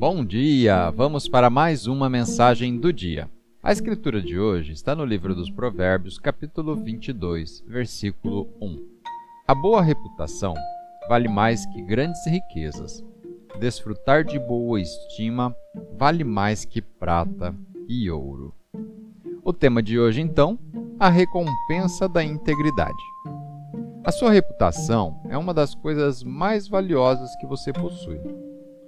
Bom dia! Vamos para mais uma mensagem do dia. A escritura de hoje está no livro dos Provérbios, capítulo 22, versículo 1. A boa reputação vale mais que grandes riquezas. Desfrutar de boa estima vale mais que prata e ouro. O tema de hoje, então, a recompensa da integridade. A sua reputação é uma das coisas mais valiosas que você possui.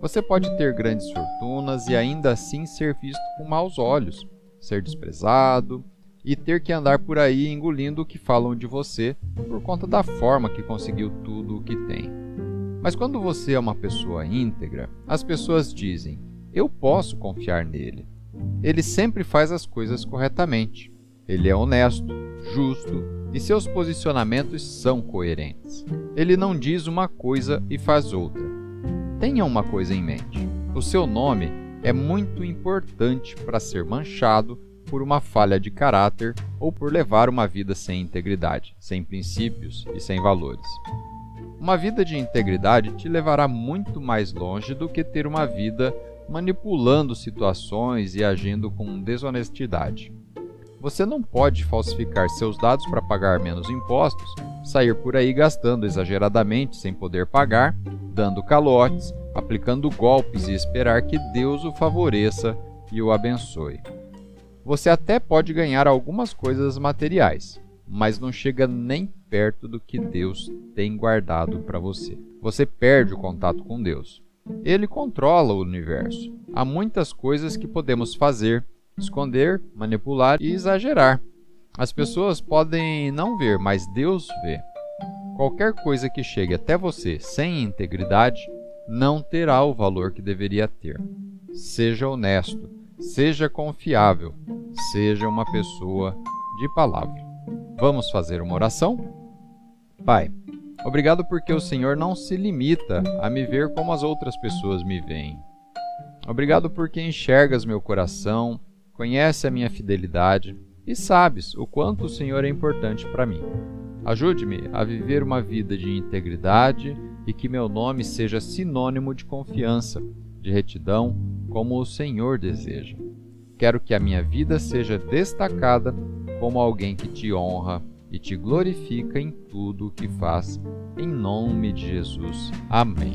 Você pode ter grandes fortunas e ainda assim ser visto com maus olhos, ser desprezado e ter que andar por aí engolindo o que falam de você por conta da forma que conseguiu tudo o que tem. Mas quando você é uma pessoa íntegra, as pessoas dizem: Eu posso confiar nele. Ele sempre faz as coisas corretamente. Ele é honesto, justo e seus posicionamentos são coerentes. Ele não diz uma coisa e faz outra. Tenha uma coisa em mente: o seu nome é muito importante para ser manchado por uma falha de caráter ou por levar uma vida sem integridade, sem princípios e sem valores. Uma vida de integridade te levará muito mais longe do que ter uma vida manipulando situações e agindo com desonestidade. Você não pode falsificar seus dados para pagar menos impostos, sair por aí gastando exageradamente sem poder pagar, dando calotes, aplicando golpes e esperar que Deus o favoreça e o abençoe. Você até pode ganhar algumas coisas materiais, mas não chega nem perto do que Deus tem guardado para você. Você perde o contato com Deus. Ele controla o universo. Há muitas coisas que podemos fazer esconder, manipular e exagerar. As pessoas podem não ver, mas Deus vê. Qualquer coisa que chegue até você sem integridade não terá o valor que deveria ter. Seja honesto, seja confiável, seja uma pessoa de palavra. Vamos fazer uma oração? Pai, obrigado porque o Senhor não se limita a me ver como as outras pessoas me veem. Obrigado porque enxergas meu coração conhece a minha fidelidade e sabes o quanto o Senhor é importante para mim. Ajude-me a viver uma vida de integridade e que meu nome seja sinônimo de confiança, de retidão, como o Senhor deseja. Quero que a minha vida seja destacada como alguém que te honra e te glorifica em tudo o que faz. Em nome de Jesus. Amém.